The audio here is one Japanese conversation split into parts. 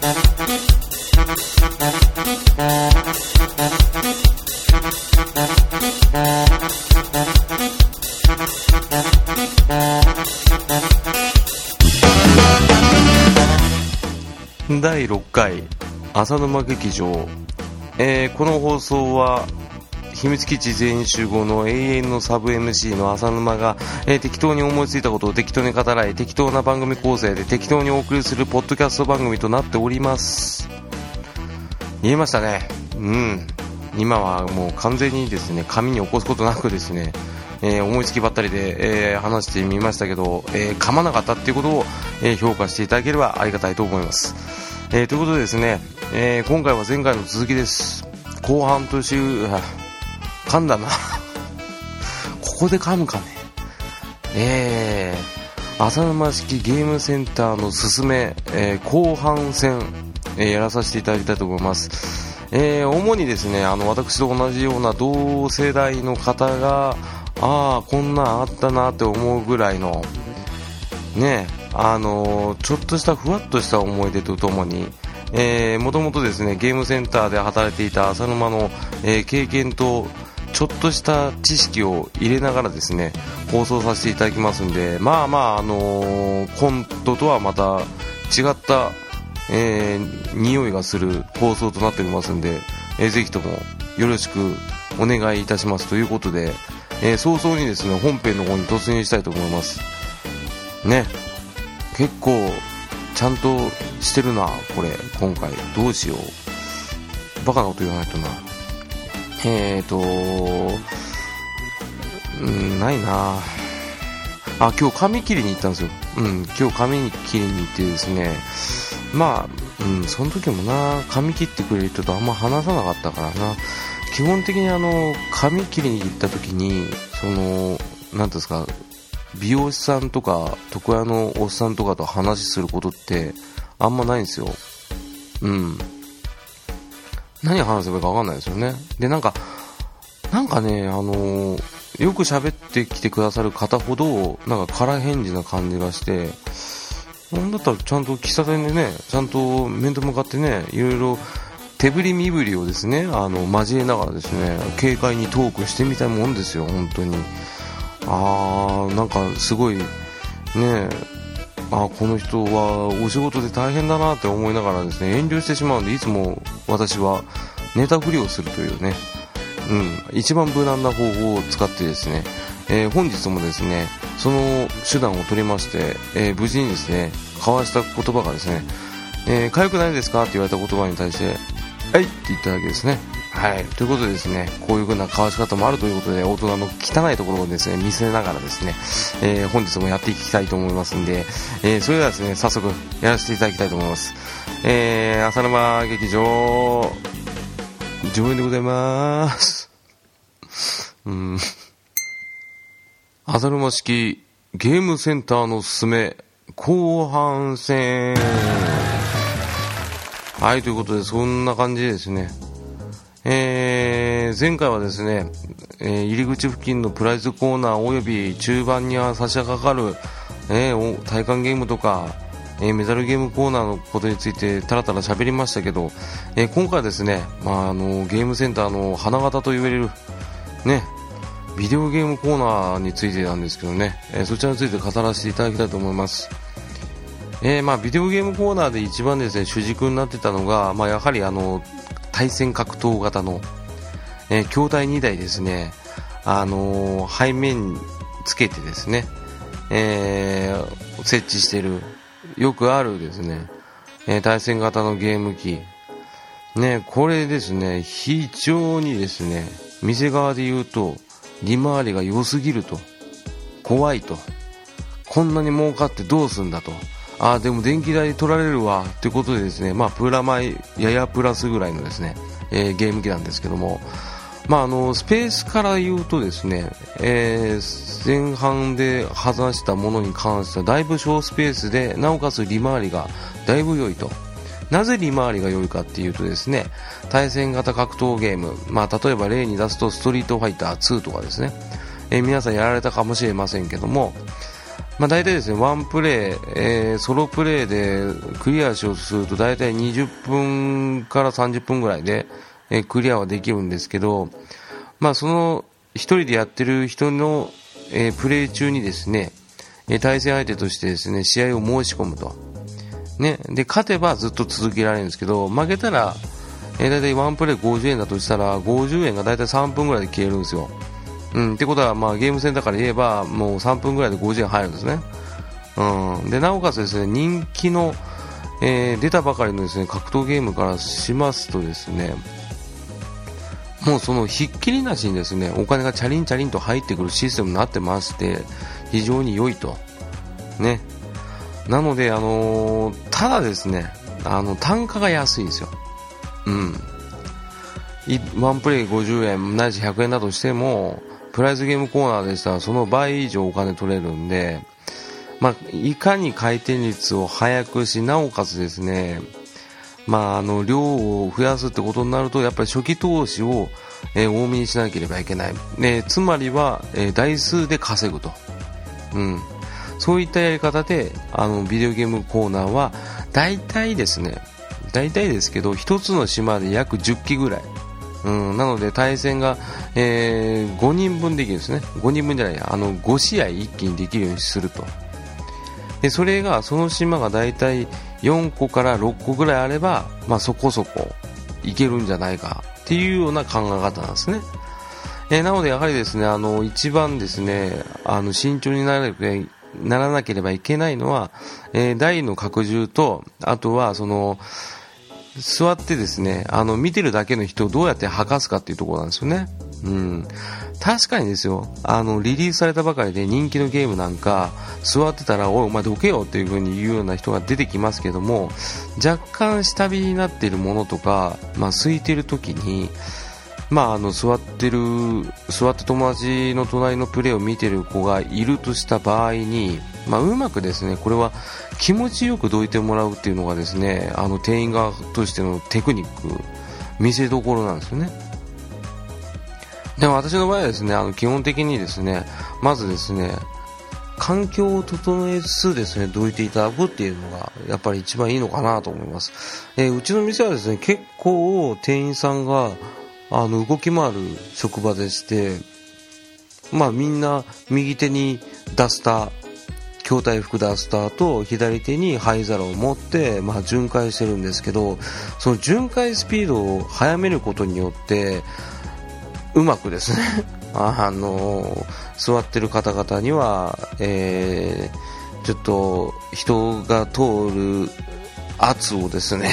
第6回浅沼劇場、えーこの放送は秘密基地全員集合の永遠のサブ MC の浅沼が、えー適当に思いついたことを適当に語らい適当な番組構成で適当にお送りするポッドキャスト番組となっております。言えましたね。うん。今はもう完全にですね紙に起こすことなくですねえー思いつきばったりで、えー話してみましたけど、えー噛まなかったっていうことを、えー評価していただければありがたいと思います、えーということでですね、えー今回は前回の続きです。後半という噛んだな。ここで噛むかね。え。ー、浅沼式ゲームセンターのすすめ、えー後半戦、えーやらさせていただきたいと思います、えー主にですねあの私と同じような同世代の方がああこんなんあったなって思うぐらいのねあのーちょっとしたふわっとした思い出とともにもともとですねゲームセンターで働いていた浅沼の、えー経験とちょっとした知識を入れながらですね放送させていただきますんでまあまああのーコントとはまた違った、えー匂いがする放送となっておりますんで、えーぜひともよろしくお願いいたします。ということで、えー早々にですね本編の方に突入したいと思います。ね。結構ちゃんとしてるなこれ。今回。どうしよう。バカなこと言わないとな。えーとうんないな。あ今日髪切りに行ったんですよ。うん今日髪切りに行ってですね。まあうんその時もな髪切ってくれる人とあんま話さなかったからな。基本的にあの髪切りに行った時にその何ていうんですか美容師さんとか床屋のおっさんとかと話することってあんまないんですよ。うん。何話せばいいか分かんないですよね。でなんかなんかねあのーよく喋ってきてくださる方ほどなんか空返事な感じがしてなんだったらちゃんと喫茶店でねちゃんと面と向かってねいろいろ手振り身振りをですねあの交えながらですね軽快にトークしてみたいもんですよ本当に。あーなんかすごいねあこの人はお仕事で大変だなって思いながらですね遠慮してしまうんでいつも私はネタ振りをするというね、うん、一番無難な方法を使ってですね、えー本日もですねその手段を取りまして、えー無事にですね交わした言葉がですねえー、痒くないですかって言われた言葉に対して、はいって言っただけですね。はい。ということでですね、こういう風な交わし方もあるということで、大人の汚いところをですね、見せながらですね、えー本日もやっていきたいと思いますんで、えーそれではですね、早速やらせていただきたいと思います。えー、浅沼劇場、上演でございまーす。うん。浅沼式ゲームセンターのすすめ後半戦はいということでそんな感じですねえー前回はですね、えー入り口付近のプライズコーナーおよび中盤には差し掛かる、えー体感ゲームとか、えーメダルゲームコーナーのことについてたらたら喋りましたけど、えー今回はですね、まあ、あのゲームセンターの花形と言われるねビデオゲームコーナーについてなんですけどね、えーそちらについて語らせていただきたいと思います。えーまあ、ビデオゲームコーナーで一番ですね主軸になってたのが、まあ、やはりあの対戦格闘型の、えー筐体2台ですね、あのー背面つけてですね、えー設置してるよくあるですね、え対戦型のゲーム機。ね、これですね、非常にですね、店側で言うと、利回りが良すぎると、怖いと、こんなに儲かってどうすんだと、あ、でも電気代取られるわ、ってことでですね、まあ、プラマイ、ややプラスぐらいのですね、えーゲーム機なんですけども、まあ、あの、スペースから言うとですね、えー前半で話したものに関しては、だいぶ小スペースで、なおかつ利回りがだいぶ良いと。なぜ利回りが良いかっていうとですね、対戦型格闘ゲーム、まあ、例えば例に出すとストリートファイター2とかですね、えー皆さんやられたかもしれませんけども、まあ、大体ですね、ワンプレイ、えー、ソロプレイでクリアしようとすると大体20分から30分ぐらいで、えー、クリアはできるんですけど、まあ、その一人でやってる人の、えー、プレイ中にですね、え対戦相手としてですね、試合を申し込むと。ね、で、勝てばずっと続けられるんですけど、負けたら、えー、大体ワンプレイ50円だとしたら、50円が大体3分ぐらいで消えるんですよ。うん、ってことは、まあ、ゲームセンターから言えば、もう3分ぐらいで50円入るんですね。うん、で、なおかつですね、人気の、えー、出たばかりのですね、格闘ゲームからしますとですね、もうそのひっきりなしにですね、お金がチャリンチャリンと入ってくるシステムになってまして、非常に良いと。ね。なので、あのー、ただですね、あの、単価が安いんですよ。うん。ワンプレイ50円、ないし100円だとしても、プライズゲームコーナーでしたらその倍以上お金取れるんで、まあ、いかに回転率を速くし、なおかつですね、まあ、あの、量を増やすってことになると、やっぱり初期投資を、えー、多めにしなければいけない。ね、つまりは、えー、台数で稼ぐと。うん。そういったやり方で、あの、ビデオゲームコーナーは、大体ですね、大体ですけど、一つの島で約10機ぐらい。うん、なので対戦が、えー、5人分できるんですね。5人分じゃない、あの、5試合一気にできるようにすると。で、それが、その島が大体4個から6個ぐらいあれば、まあそこそこいけるんじゃないかっていうような考え方なんですね。えー、なのでやはりですね、あの、一番ですね、あの、慎重にならならなければいけないのは、えー、台の拡充と、あとは、その、座ってですね、あの、見てるだけの人をどうやって吐かすかっていうところなんですよね。うん。確かにですよ、あの、リリースされたばかりで人気のゲームなんか、座ってたら、おい、お前どけよっていう風に言うような人が出てきますけども、若干下火になっているものとか、まあ、空いてる時に、まあ、あの座ってる座って友達の隣のプレーを見てる子がいるとした場合に、まあ、うまくですねこれは気持ちよくどいてもらうっていうのがですねあの店員側としてのテクニック見せどころなんですよねでも私の場合はですねあの基本的にですねまずですね環境を整えつつですね、どいていただくっていうのが、やっぱり一番いいのかなと思います。えー、うちの店はですね、結構店員さんが、あの動き回る職場でして、まあみんな右手にダスター、筐体服ダスターと左手に灰皿を持って、まあ、巡回してるんですけどその巡回スピードを速めることによってうまくですね あの座ってる方々には、えー、ちょっと人が通る圧をですね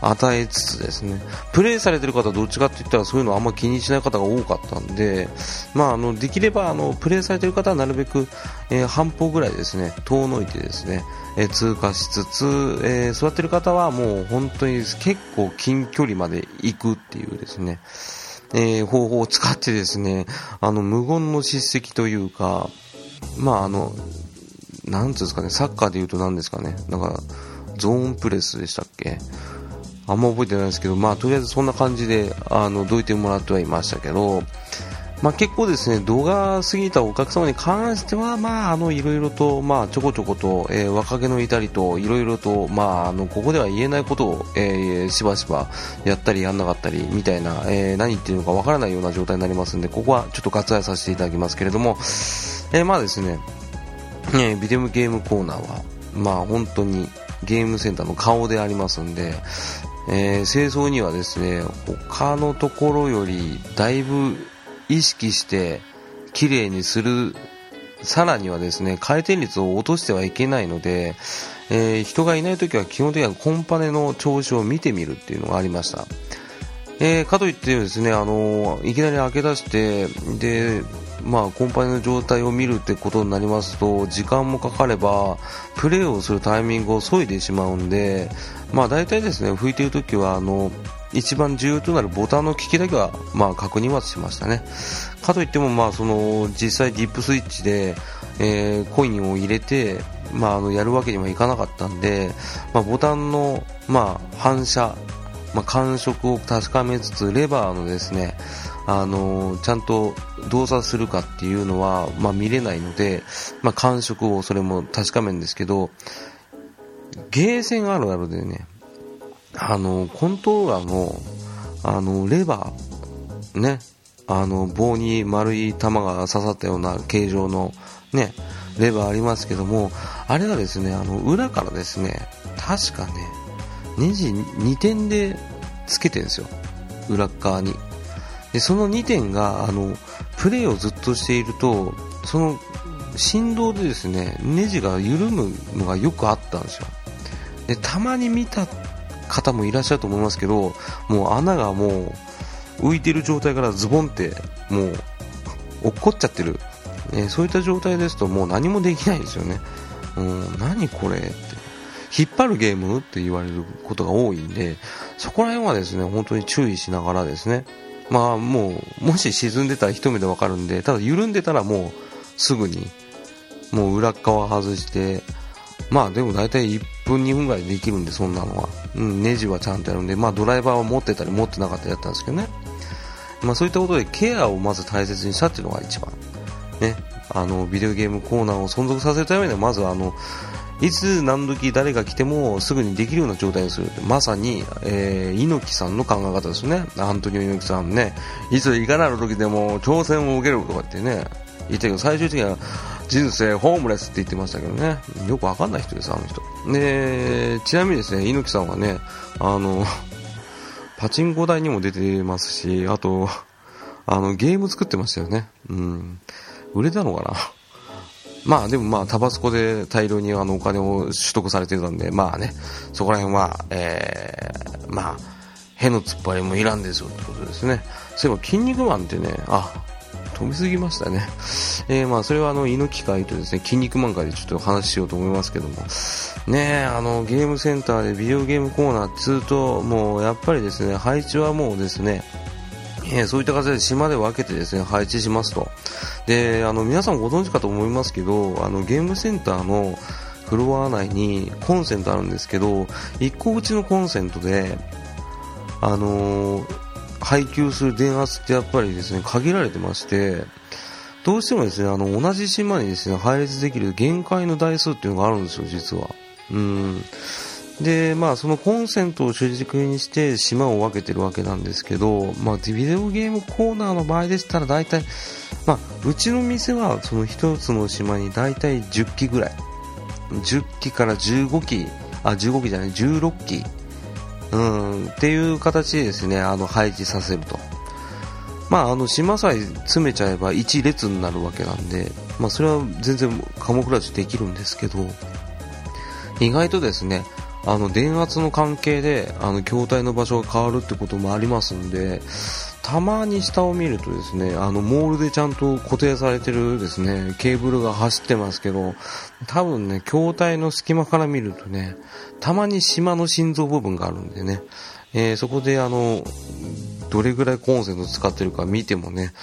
与えつつですね、プレイされてる方どっちかって言ったらそういうのあんま気にしない方が多かったんで、まあ、あのできればあのプレイされてる方はなるべく、えー、半歩ぐらいですね。遠のいてですね、えー、通過しつつ、えー、座ってる方はもう本当に結構近距離まで行くっていうですね、えー、方法を使ってですね、あの無言の叱責というか、まああの、なんつうんですかね、サッカーで言うと何ですかね、なんか、ゾーンプレスでしたっけ。あんま覚えてないですけど、まあ、とりあえずそんな感じで、あの、どいてもらってはいましたけど、まあ、結構ですね、動画過ぎたお客様に関しては、まあ、あの、いろいろと、まあ、ちょこちょこと、えー、若気の至りと、いろいろと、まあ、あの、ここでは言えないことを、えー、しばしばやったりやんなかったり、みたいな、えー、何言ってるのかわからないような状態になりますんで、ここはちょっと割愛させていただきますけれども、えー、まあですね、えー、ビデオゲームコーナーは、まあ、本当に、ゲームセンターの顔でありますんで、えー、清掃にはですね、他のところよりだいぶ意識して綺麗にする、さらにはですね、回転率を落としてはいけないので、えー、人がいない時は基本的にはコンパネの調子を見てみるっていうのがありました。えー、かといってですね、あのいきなり開け出して、で、まあ、コンパニの状態を見るってことになりますと時間もかかればプレーをするタイミングを削いでしまうんで、まあ、大体ですね拭いている時はあの一番重要となるボタンの利きだけは、まあ、確認はしましたね。かといっても、まあ、その実際ディップスイッチで、えー、コインを入れて、まあ、あのやるわけにはいかなかったんで、まあ、ボタンの、まあ、反射、まあ、感触を確かめつつレバーのですねあのちゃんと動作するかっていうのは、まあ、見れないので、まあ、感触をそれも確かめるんですけど、ゲーセンあるあるでね、あの、コントローラーの、あの、レバー、ね、あの、棒に丸い玉が刺さったような形状の、ね、レバーありますけども、あれがですね、あの、裏からですね、確かね、ネジ2点でつけてるんですよ。裏側に。で、その2点が、あの、プレイをずっとしていると、その振動でですね、ネジが緩むのがよくあったんですよ。で、たまに見た方もいらっしゃると思いますけど、もう穴がもう浮いてる状態からズボンってもう落っこっちゃってる、えそういった状態ですともう何もできないですよね。うん、何これって。引っ張るゲームって言われることが多いんで、そこら辺はですね、本当に注意しながらですね、まあもう、もし沈んでたら一目でわかるんで、ただ緩んでたらもうすぐに、もう裏側外して、まあでも大体1分2分ぐらいできるんで、そんなのは。うん、ネジはちゃんとやるんで、まあドライバーは持ってたり持ってなかったりやったんですけどね。まあそういったことでケアをまず大切にしたっていうのが一番。ね。あの、ビデオゲームコーナーを存続させるためには、まずあの、いつ何時誰が来てもすぐにできるような状態にする。まさに、えー、猪木さんの考え方ですね。アントニオ猪木さんね。いついかなる時でも挑戦を受けるとかってね、言ったけど、最終的には人生ホームレスって言ってましたけどね。よくわかんない人です、あの人。で、ちなみにですね、猪木さんはね、あの、パチンコ台にも出てますし、あと、あの、ゲーム作ってましたよね。うん。売れたのかな？まあでもまあタバスコで大量にあのお金を取得されてたんで、まあね、そこら辺は、えー、まあ、への突っ張りもいらんですよってことですね。そういえば、筋肉マンってね、あ、飛びすぎましたね。えー、まあ、それはあの、猪木会とですね、筋肉マン会でちょっと話しようと思いますけども、ねあの、ゲームセンターでビデオゲームコーナーっつうと、もう、やっぱりですね、配置はもうですね、えー、そういった形で島で分けてですね、配置しますと。で、あの、皆さんご存知かと思いますけど、あの、ゲームセンターのフロア内にコンセントあるんですけど、1個うちのコンセントで、あのー配給する電圧ってやっぱりですね、限られてまして、どうしてもですね、あの、同じ島にですね、配列できる限界の台数っていうのがあるんですよ、実は。うん。で、まあ、そのコンセントを主軸にして島を分けてるわけなんですけど、まあ、ビデオゲームコーナーの場合でしたら大体、まあ、うちの店はその一つの島に大体10機ぐらい。10機から15機、あ、15機じゃない、16機うん、っていう形でですね、あの、配置させると。まあ、あの、島さえ詰めちゃえば1列になるわけなんで、まあ、それは全然カモフラージュできるんですけど、意外とですね、あの、電圧の関係で、あの、筐体の場所が変わるってこともありますんで、たまに下を見るとですね、あの、モールでちゃんと固定されてるですね、ケーブルが走ってますけど、多分ね、筐体の隙間から見るとね、たまに島の心臓部分があるんでね、えー、そこであの、どれぐらいコンセント使ってるか見てもね、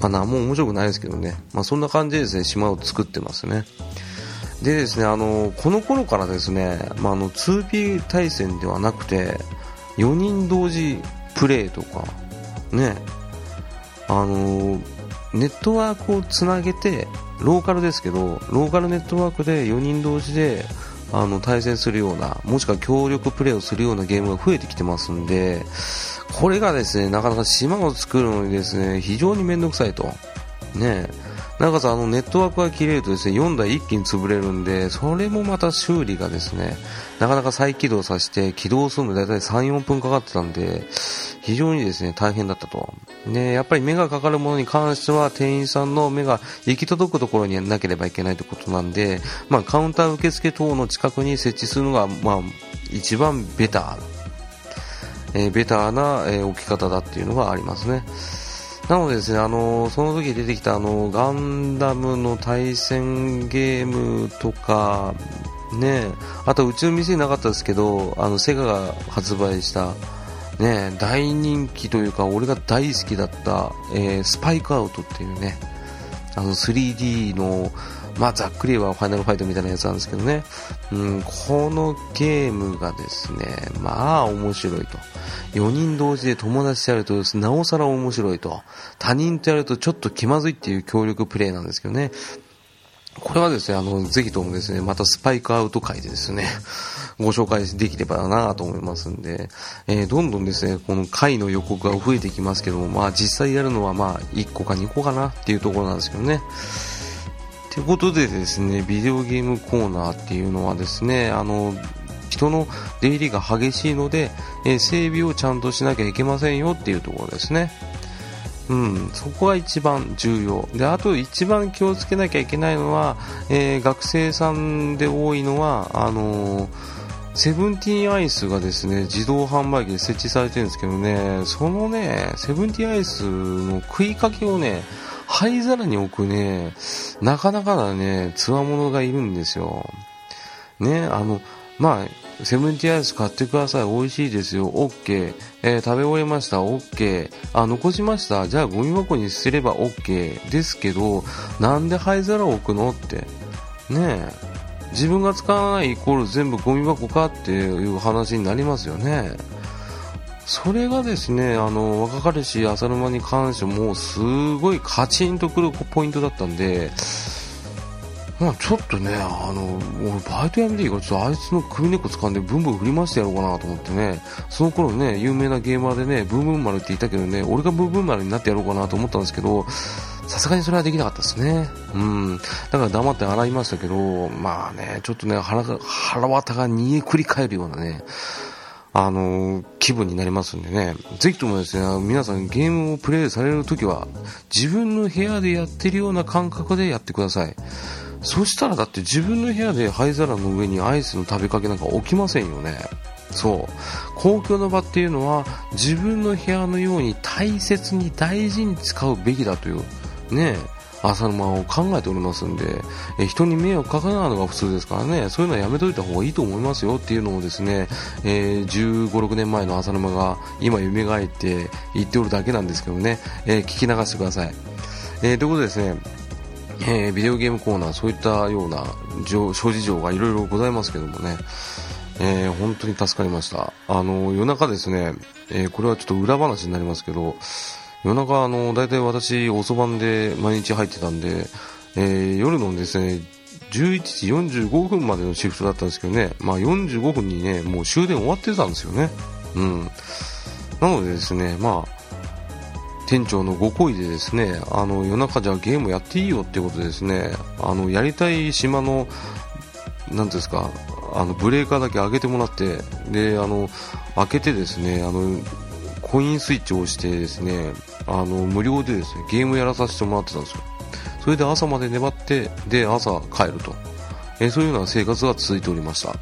まあ何も面白くないですけどね、まあそんな感じでですね、島を作ってますね。でですね、あの、この頃からですね、まああの、2P 対戦ではなくて、4人同時プレイとか、ね、あのネットワークをつなげて、ローカルですけど、ローカルネットワークで4人同時であの対戦するような、もしくは協力プレイをするようなゲームが増えてきてますんで、これがですね、なかなか島を作るのにですね、非常に面倒くさいと。ねなんかさ、あのネットワークが切れるとですね、4台一気に潰れるんで、それもまた修理がですね、なかなか再起動させて起動するので大体3、4分かかってたんで、非常にですね、大変だったと。ね、やっぱり目がかかるものに関しては店員さんの目が行き届くところにやなければいけないということなんで、まあカウンター受付等の近くに設置するのが、まあ一番ベター、えー、ベターな、えー、置き方だっていうのがありますね。なのでですね、あのその時出てきたあのガンダムの対戦ゲームとか、ね、あとうちの店になかったですけど、あのセガが発売した、ね、大人気というか、俺が大好きだった、えー、スパイクアウトっていうね、あの 3D の、まあ、ざっくりはファイナルファイトみたいなやつなんですけどね、うん、このゲームがですね、まあ面白いと。4人同時で友達とやるとなおさら面白いと。他人とやるとちょっと気まずいっていう協力プレイなんですけどね。これはですね、あの、ぜひともですね、またスパイクアウト会でですね、ご紹介できればなと思いますんで、えー、どんどんですね、この回の予告が増えてきますけども、まあ実際やるのはまあ1個か2個かなっていうところなんですけどね。ということでですね、ビデオゲームコーナーっていうのはですね、あの、人の出入りが激しいので、えー、整備をちゃんとしなきゃいけませんよっていうところですね。うん、そこが一番重要であと一番気をつけなきゃいけないのは、えー、学生さんで多いのはあのー、セブンティーンアイスがですね自動販売機で設置されてるんですけどねそのねセブンティーンアイスの食いかけをね灰皿に置くねなかなかなねつわものがいるんですよねあのまあ、セブンティアイス買ってください。美味しいですよ。OK。えー、食べ終えました。OK。あ、残しました。じゃあゴミ箱に捨てれば OK。ですけど、なんで灰皿を置くのって。ねえ。自分が使わないイコール全部ゴミ箱かっていう話になりますよね。それがですね、あの、若かりし浅沼に関しても、すごいカチンとくるポイントだったんで、まあ、ちょっとね、あの、俺バイトやめていいから、ちょっとあいつの首根っこ掴んでブンブン振り回してやろうかなと思ってね、その頃ね、有名なゲーマーでね、ブンブン丸って言ったけどね、俺がブンブン丸になってやろうかなと思ったんですけど、さすがにそれはできなかったですね。うん。だから黙って洗いましたけど、まあね、ちょっとね、腹が、腹渡が煮えくり返るようなね、あの気分になりますんでね、ぜひともですね、皆さんゲームをプレイされるときは、自分の部屋でやってるような感覚でやってください。そしたらだって自分の部屋で灰皿の上にアイスの食べかけなんか置きませんよね。そう。公共の場っていうのは自分の部屋のように大切に大事に使うべきだという、ね、朝の間を考えておりますんで、え人に迷惑かかないのが普通ですからね、そういうのはやめといた方がいいと思いますよっていうのをですね、えー、15、6年前の朝沼が今蘇って言っておるだけなんですけどね、えー、聞き流してください。えー、ということでですね、えー、ビデオゲームコーナー、そういったような諸事情がいろいろございますけどもね、えー、本当に助かりました。あの、夜中ですね、え、これはちょっと裏話になりますけど、夜中、あの、大体私、遅番で毎日入ってたんで、えー、夜のですね、11時45分までのシフトだったんですけどね、まあ45分にね、もう終電終わってたんですよね。うん。なのでですね、まあ、店長のご好意でですねあの夜中じゃゲームやっていいよってことでですねあのやりたい島のなんですかあのブレーカーだけ上げてもらってであの開けてですねあのコインスイッチを押してですねあの無料でですねゲームやらさせてもらってたんですよ。それで朝まで粘ってで朝帰ると。えそういうような生活が続いておりました。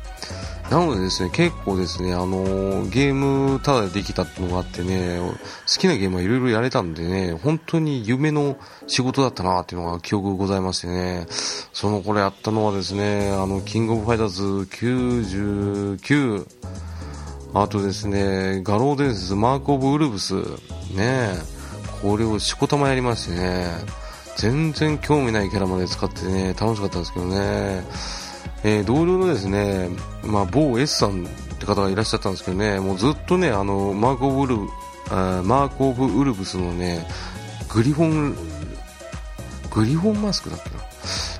なのでですね、結構ですね、あの、ゲームただでできたってのがあってね、好きなゲームはいろいろやれたんでね、本当に夢の仕事だったなっていうのが記憶ございましてね、その頃やったのはですね、あの、キングオブファイターズ99、あとですね、餓狼伝説マークオブウルブス、ね、これをしこたまやりましてね、全然興味ないキャラまで使ってね、楽しかったんですけどね、えー、同僚のですね、まあ、某 S さんって方がいらっしゃったんですけどね、もうずっとね、あの、マークオブウルブ、マークオブウルブスのね、グリフォン、グリフォンマスクだっけな？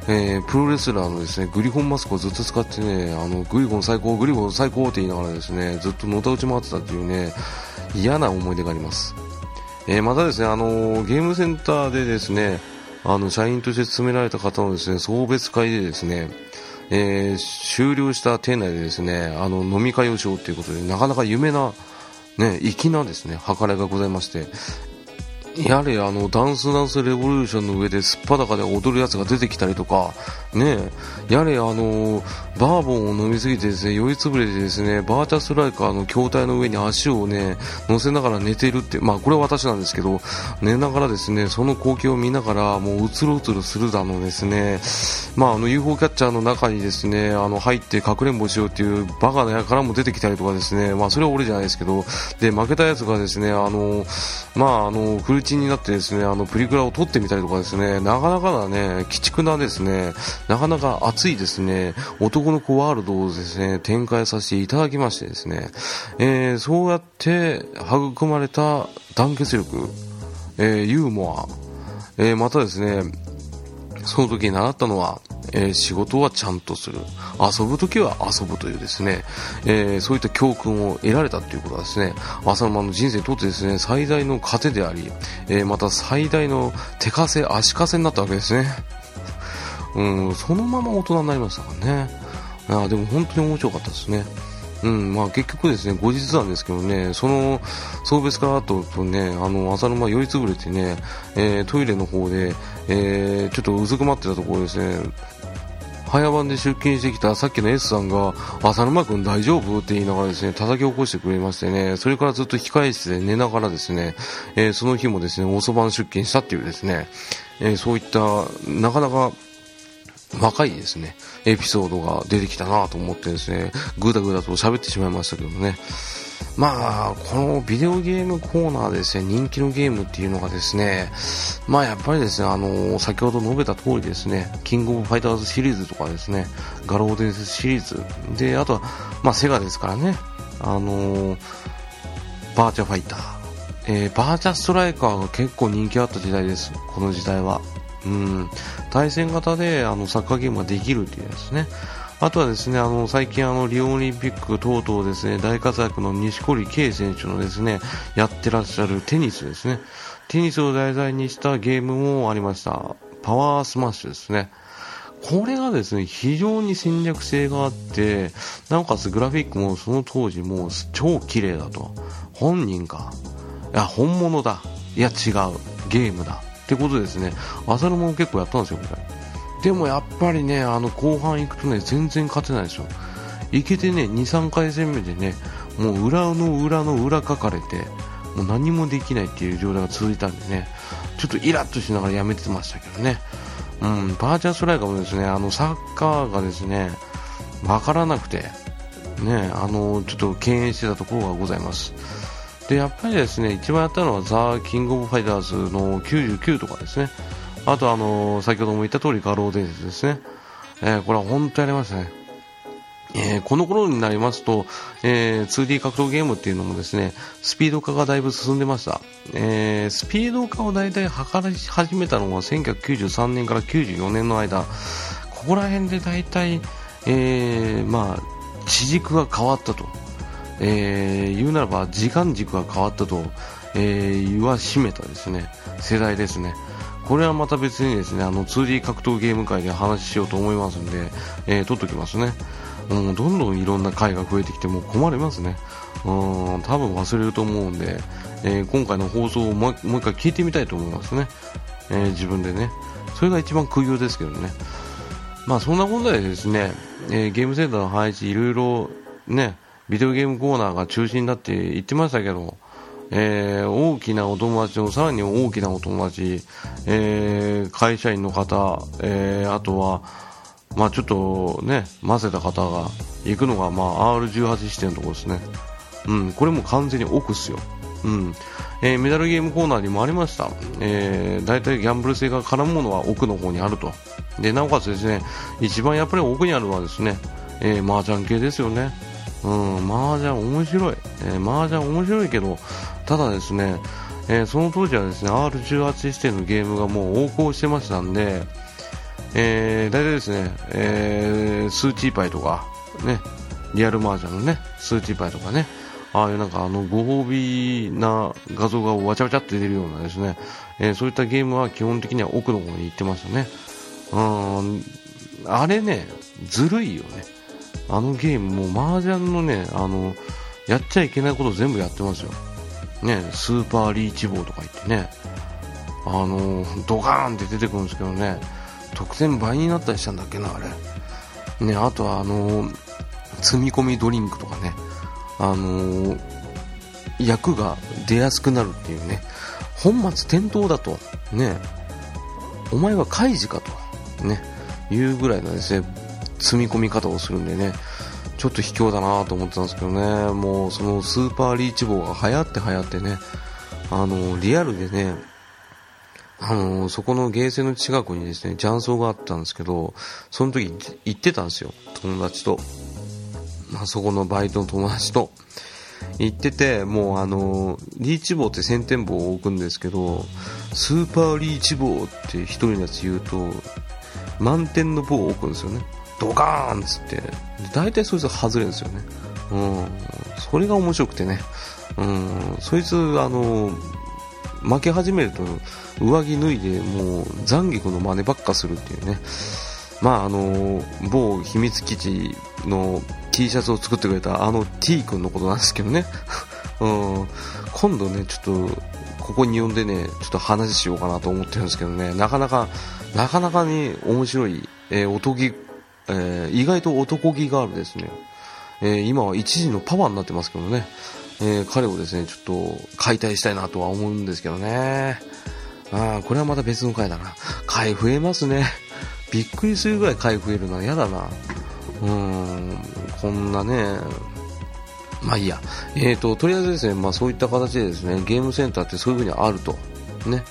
えー、プロレスラーのですね、グリフォンマスクをずっと使ってね、あの、グリフォン最高、グリフォン最高って言いながらですね、ずっとのたうち回ってたっていうね、嫌な思い出があります。えー、またですね、あのゲームセンターでですね、あの、社員として勤められた方のですね、送別会でですね、えー、終了した店内でですね、あの、飲み会をしようということで、なかなか夢な、ね、粋なですね、計らいがございまして、やれあのダンスダンスレボリューションの上ですっぱだかで踊るやつが出てきたりとか、ねやれあのバーボンを飲みすぎてですね酔いつぶれてですねバーチャストライカーの筐体の上に足をね乗せながら寝てるってまあこれは私なんですけど寝ながらですねその光景を見ながらもううつろうつろするだのですね。まああの UFO キャッチャーの中にですねあの入ってかくれんぼしようっていうバカなやからも出てきたりとかですね。まあそれは俺じゃないですけど。で負けたやつがですねあのまああの打ちになってですね、あの、プリクラを撮ってみたりとかですね、なかなかなね、鬼畜なですね、なかなか熱いですね、男の子ワールドをですね、展開させていただきましてですね、えー、そうやって育まれた団結力、えー、ユーモア、えー、またですね、その時習ったのは、えー、仕事はちゃんとする。遊ぶ時は遊ぶというですね、えー、そういった教訓を得られたということはですね、浅沼の人生にとってですね、最大の糧であり、えー、また最大の手枷、足枷になったわけですね。うん、そのまま大人になりましたからね。あでも本当に面白かったですね。うんまあ、結局ですね後日なんですけどねその送別会後とねあの浅沼酔いつぶれてね、えー、トイレの方で、えー、ちょっとうずくまってたところですね早番で出勤してきたさっきの S さんが浅沼君大丈夫？って言いながらですね叩き起こしてくれましてねそれからずっと控室で寝ながらですね、えー、その日もですね遅番出勤したっていうですね、えそういったなかなか若いですね、エピソードが出てきたなと思ってですね、ぐだぐだと喋ってしまいましたけどもね。まあ、このビデオゲームコーナーですね、人気のゲームっていうのがですね、まあやっぱりですね、あの先ほど述べた通りですね、キングオブファイターズシリーズとかですね、餓狼伝説シリーズ、で、あとは、まあセガですからね、あのバーチャファイター、えー、バーチャストライカーが結構人気あった時代です、この時代は。うん、対戦型であのサッカーゲームができるというですね。あとはですね、あの、最近あの、リオオリンピック等々ですね、大活躍の錦織圭選手のですね、やってらっしゃるテニスですね。テニスを題材にしたゲームもありました。パワースマッシュですね。これがですね、非常に戦略性があって、なおかつグラフィックもその当時もう超綺麗だと。本人か。いや、本物だ。いや、違う。ゲームだ。ってことですね、浅野も結構やったんですよ、これ。でもやっぱりね、あの後半行くとね、全然勝てないですよ。いけてね、2、3回戦目でね、もう裏の裏の裏かかれて、もう何もできないっていう状態が続いたんでね、ちょっとイラッとしながらやめてましたけどね。うん、バーチャーストライカーもですね、あのサッカーがですね、わからなくて、ね、あの、ちょっと敬遠してたところがございます。でやっぱりですね一番やったのはザ・キングオブファイターズの99とかですねあとあの先ほども言った通り餓狼伝説ですね、えー、これは本当やりましたねえー、この頃になりますと、えー、2D 格闘ゲームっていうのもですね、スピード化がだいぶ進んでました。えー、スピード化を大体測り始めたのが1993年から94年の間、ここら辺で大体、えー、まあ、地軸が変わったと。えー、言うならば時間軸が変わったと、えー、言わしめたですね世代ですね。これはまた別にですねあの 2D 格闘ゲーム界で話しようと思いますんで、えー、撮っときますね。うん、どんどんいろんな回が増えてきても困りますね。うん、多分忘れると思うんで、えー、今回の放送をもうもう一回聞いてみたいと思いますね。えー、自分でね。それが一番苦行ですけどね。まあそんなことでですね、えー、ゲームセンターの配置いろいろね、ビデオゲームコーナーが中心になって言ってましたけど、えー、大きなお友達のさらに大きなお友達、えー、会社員の方、えー、あとは、まあちょっとね、混ぜた方が行くのが、まあ R18 視点のところですね。うん、これも完全に奥っすよ。うん。えー、メダルゲームコーナーにもありました。えー、大体ギャンブル性が絡むものは奥の方にあると。で、なおかつですね、一番やっぱり奥にあるのはですね、えー、麻雀系ですよね。うん、麻雀面白い、えー、麻雀面白いけど、ただですね、えー、その当時はですね R18 指定のゲームがもう横行してましたんで、えー、大体ですね、えー、スーチーパイとか、ね、リアル麻雀のね、スーチーパイとかね、ああいうなんかあのご褒美な画像がわちゃわちゃって出るようなですね、えー、そういったゲームは基本的には奥の方に行ってましたね。うん、あれね、ずるいよね。あのゲーム、もう麻雀のね、あの、やっちゃいけないこと全部やってますよ。ね、スーパーリーチ棒とか言ってね、あの、ドカーンって出てくるんですけどね、得点倍になったりしたんだっけな、あれ。ね、あとはあの、積み込みドリンクとかね、あの、役が出やすくなるっていうね、本末転倒だと、ね、お前はカイジかと、ね、いうぐらいのですね、積み込み方をするんでね、ちょっと卑怯だなと思ってたんですけどね、もうそのスーパーリーチ棒が流行って流行ってね、あの、リアルでね、あの、そこのゲーセンの近くにですね、雀荘があったんですけど、その時行ってたんですよ、友達と。まあ、そこのバイトの友達と。行ってて、もうあの、リーチ棒って先天棒を置くんですけど、スーパーリーチ棒って一人のやつ言うと、満点の棒を置くんですよね。ドカーンっつって。大体そいつ外れるんですよね。うん。それが面白くてね。うん。そいつ、あの、負け始めると上着脱いでもう残菊の真似ばっかするっていうね。まああの、某秘密基地の T シャツを作ってくれたあの T 君のことなんですけどね。うん。今度ね、ちょっと、ここに呼んでね、ちょっと話しようかなと思ってるんですけどね、なかなか、なかなかに面白い、えー、おとぎ、えー、意外と男気があるですね。えー、今は一時のパワーになってますけどね。え、彼をですね、ちょっと解体したいなとは思うんですけどね。あ、これはまた別の回だな。回増えますね。びっくりするぐらい回増えるのは嫌だな。うーん、こんなね、まあいいや。えーと、とりあえずですね、まあそういった形でですね、ゲームセンターってそういう風にあると。ね。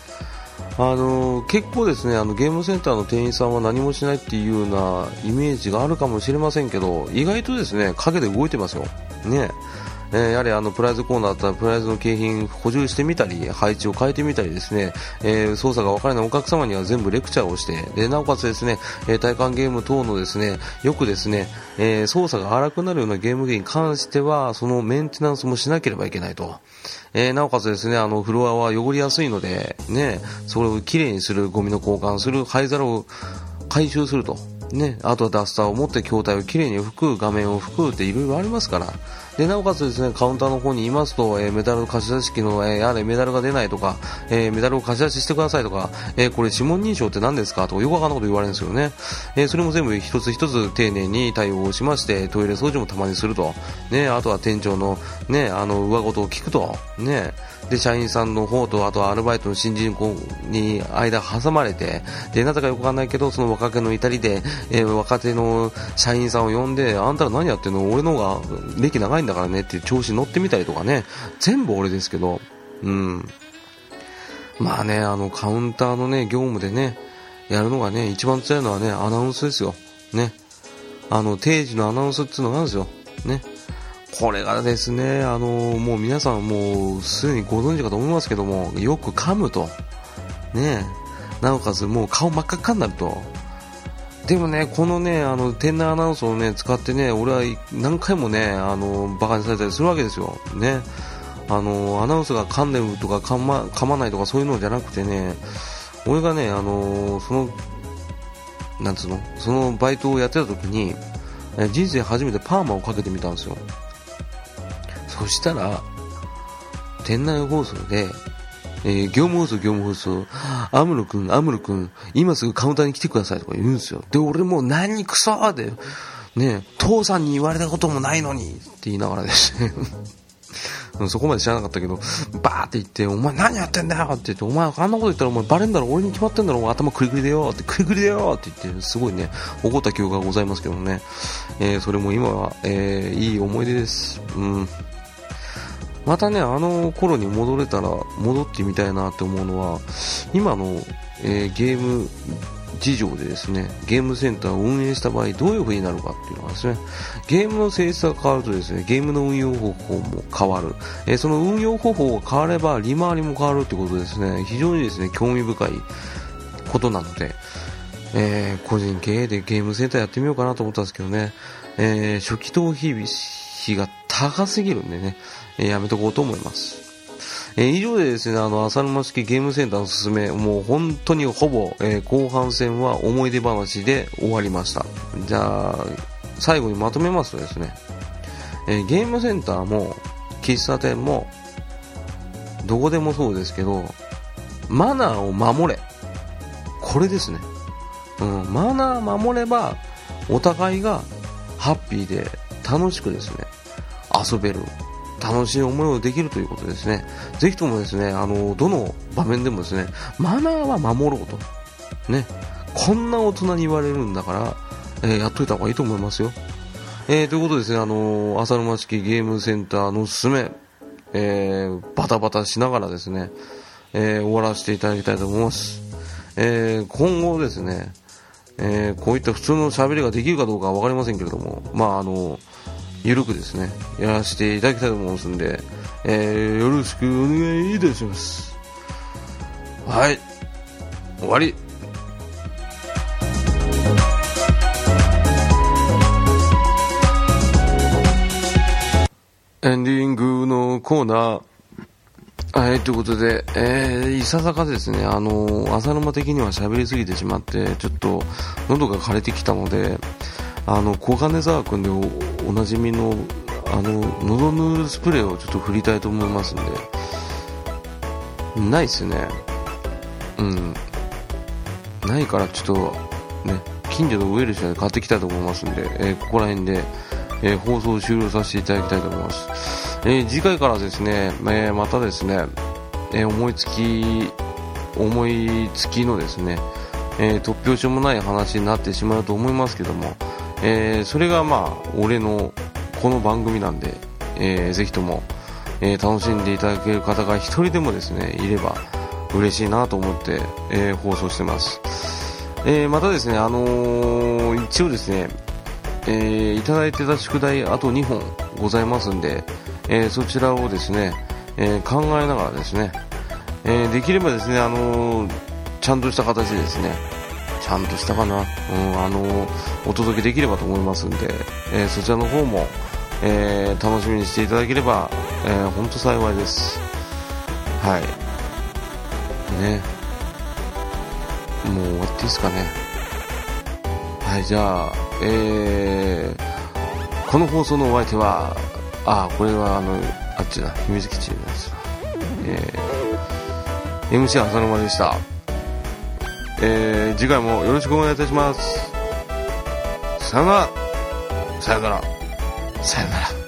あの、結構ですね、あのゲームセンターの店員さんは何もしないっていうようなイメージがあるかもしれませんけど、意外とですね、陰で動いてますよ。ね。えー、やはりあのプライズコーナーだったらプライズの景品補充してみたり配置を変えてみたりですね、えー、操作が分からないお客様には全部レクチャーをしてでなおかつですね、えー、体感ゲーム等のですねよくですね、えー、操作が荒くなるようなゲーム機に関してはそのメンテナンスもしなければいけないと。えー、なおかつですね、あの、フロアは汚れやすいので、ね、それをきれいにする、ゴミの交換する、灰皿を回収すると。ね、あとはダスターを持って筐体をきれいに拭く、画面を拭くっていろいろありますから、でなおかつですねカウンターの方にいますと、えー、メダルの貸し出し機の、えー、やれメダルが出ないとか、えー、メダルを貸し出ししてくださいとか、えー、これ指紋認証って何ですかとかよくわかんないこと言われるんですよね、えー、それも全部一つ一つ丁寧に対応しましてトイレ掃除もたまにすると、ね、あとは店長の,、ね、あの上ごとを聞くと、ね、で社員さんの方とあとアルバイトの新人子に間挟まれてでなぜかよくわかんないけどその若気の至りで、えー、若手の社員さんを呼んであんたら何やってんの？俺の方が歴長いんだからねっていう調子に乗ってみたりとかね。全部俺ですけど。うん。まあねあのカウンターのね業務でねやるのがね一番強いのはねアナウンスですよ。ね。あの定時のアナウンスっていうのがあるんですよ。ね。これがですね、あのもう皆さんもうすでにご存知かと思いますけども、よく噛むと。ねなおかつもう顔真っ赤っかになると。でもね、このね、あの、店内アナウンスをね、使ってね、俺は何回もね、あの、馬鹿にされたりするわけですよ。ね。あの、アナウンスが噛んでるとか噛ま、噛まないとかそういうのじゃなくてね、俺がね、あの、その、なんつうの、そのバイトをやってた時に、人生初めてパーマをかけてみたんですよ。そしたら、店内放送で、えー、業務放送、業務放送、アムロ君、アムロ君、今すぐカウンターに来てくださいとか言うんですよ。で、俺もう何クソーで、ね、父さんに言われたこともないのにって言いながらですね そこまで知らなかったけど、バーって言って、お前何やってんだよって言って、お前あんなこと言ったらお前バレんだろ、俺に決まってんだろ、頭クリクリでよ？って、クリクリでよ？って言って、すごいね、怒った記憶がございますけどね、えー、それも今は、えー、いい思い出です。うん。またね、あの頃に戻れたら戻ってみたいなって思うのは、今の、えー、ゲーム事情でですね、ゲームセンターを運営した場合どういう風になるかっていうのがですね、ゲームの性質が変わるとですね、ゲームの運用方法も変わる。えー、その運用方法が変われば利回りも変わるってことですね、非常にですね、興味深いことなので、えー、個人経営でゲームセンターやってみようかなと思ったんですけどね、えー、初期投資費が高すぎるんでね、えやめとこうと思います。え以上でですね、あの、浅沼式ゲームセンターのすすめ、もう本当にほぼ、えー、後半戦は思い出話で終わりました。じゃあ、最後にまとめますとですね、えー、ゲームセンターも、喫茶店も、どこでもそうですけど、マナーを守れ。これですね。うん、マナー守れば、お互いがハッピーで楽しくですね、遊べる。楽しい思いをできるということですね。ぜひともですね、あの、どの場面でもですね、マナーは守ろうと。ね。こんな大人に言われるんだから、えー、やっといた方がいいと思いますよ。えー、ということですね、あの浅沼式ゲームセンターのおすすめ、えー、バタバタしながらですね、えー、終わらせていただきたいと思います。えー、今後ですね、えー、こういった普通の喋りができるかどうかは分かりませんけれども、まああの、ゆゆるくですね、やらせていただきたいと思いますんで、えー、よろしくお願いいたします。はい、終わり。エンディングのコーナー。はい、ということで、えー、いささかですね、あのー、浅沼的には喋りすぎてしまって、ちょっと、喉が枯れてきたので、あの、小金沢君でおなじみの、あの、喉ヌールスプレーをちょっと振りたいと思いますんで、ないっすね。うん。ないからちょっと、ね、近所のウェルシアで買ってきたいと思いますんで、えー、ここら辺で、えー、放送を終了させていただきたいと思います。えー、次回からですね、えまたですね、え思いつき、思いつきのですね、え突拍子もない話になってしまうと思いますけども、えそれがまあ、俺のこの番組なんで、えー、ぜひとも、え楽しんでいただける方が一人でもですね、いれば嬉しいなと思って、え放送してます。えまたですね、あの一応ですね、えー、いただいてた宿題あと2本ございますんで、え、そちらをですね、え、考えながらですね、えできればですね、あのちゃんとした形でですね、ちゃんとしたかな、うん、あのお届けできればと思いますんで、えそちらの方も、え楽しみにしていただければ、えー、本当幸いです。はい。ね。もう終わっていいですかね。はい、じゃあ、えー、この放送のお相手は、あ、これはあの、あっちだ、秘密基地のやつだ。えー、MC 浅沼でした。えー、次回もよろしくお願いいたします。さよなら。さよなら。さよなら。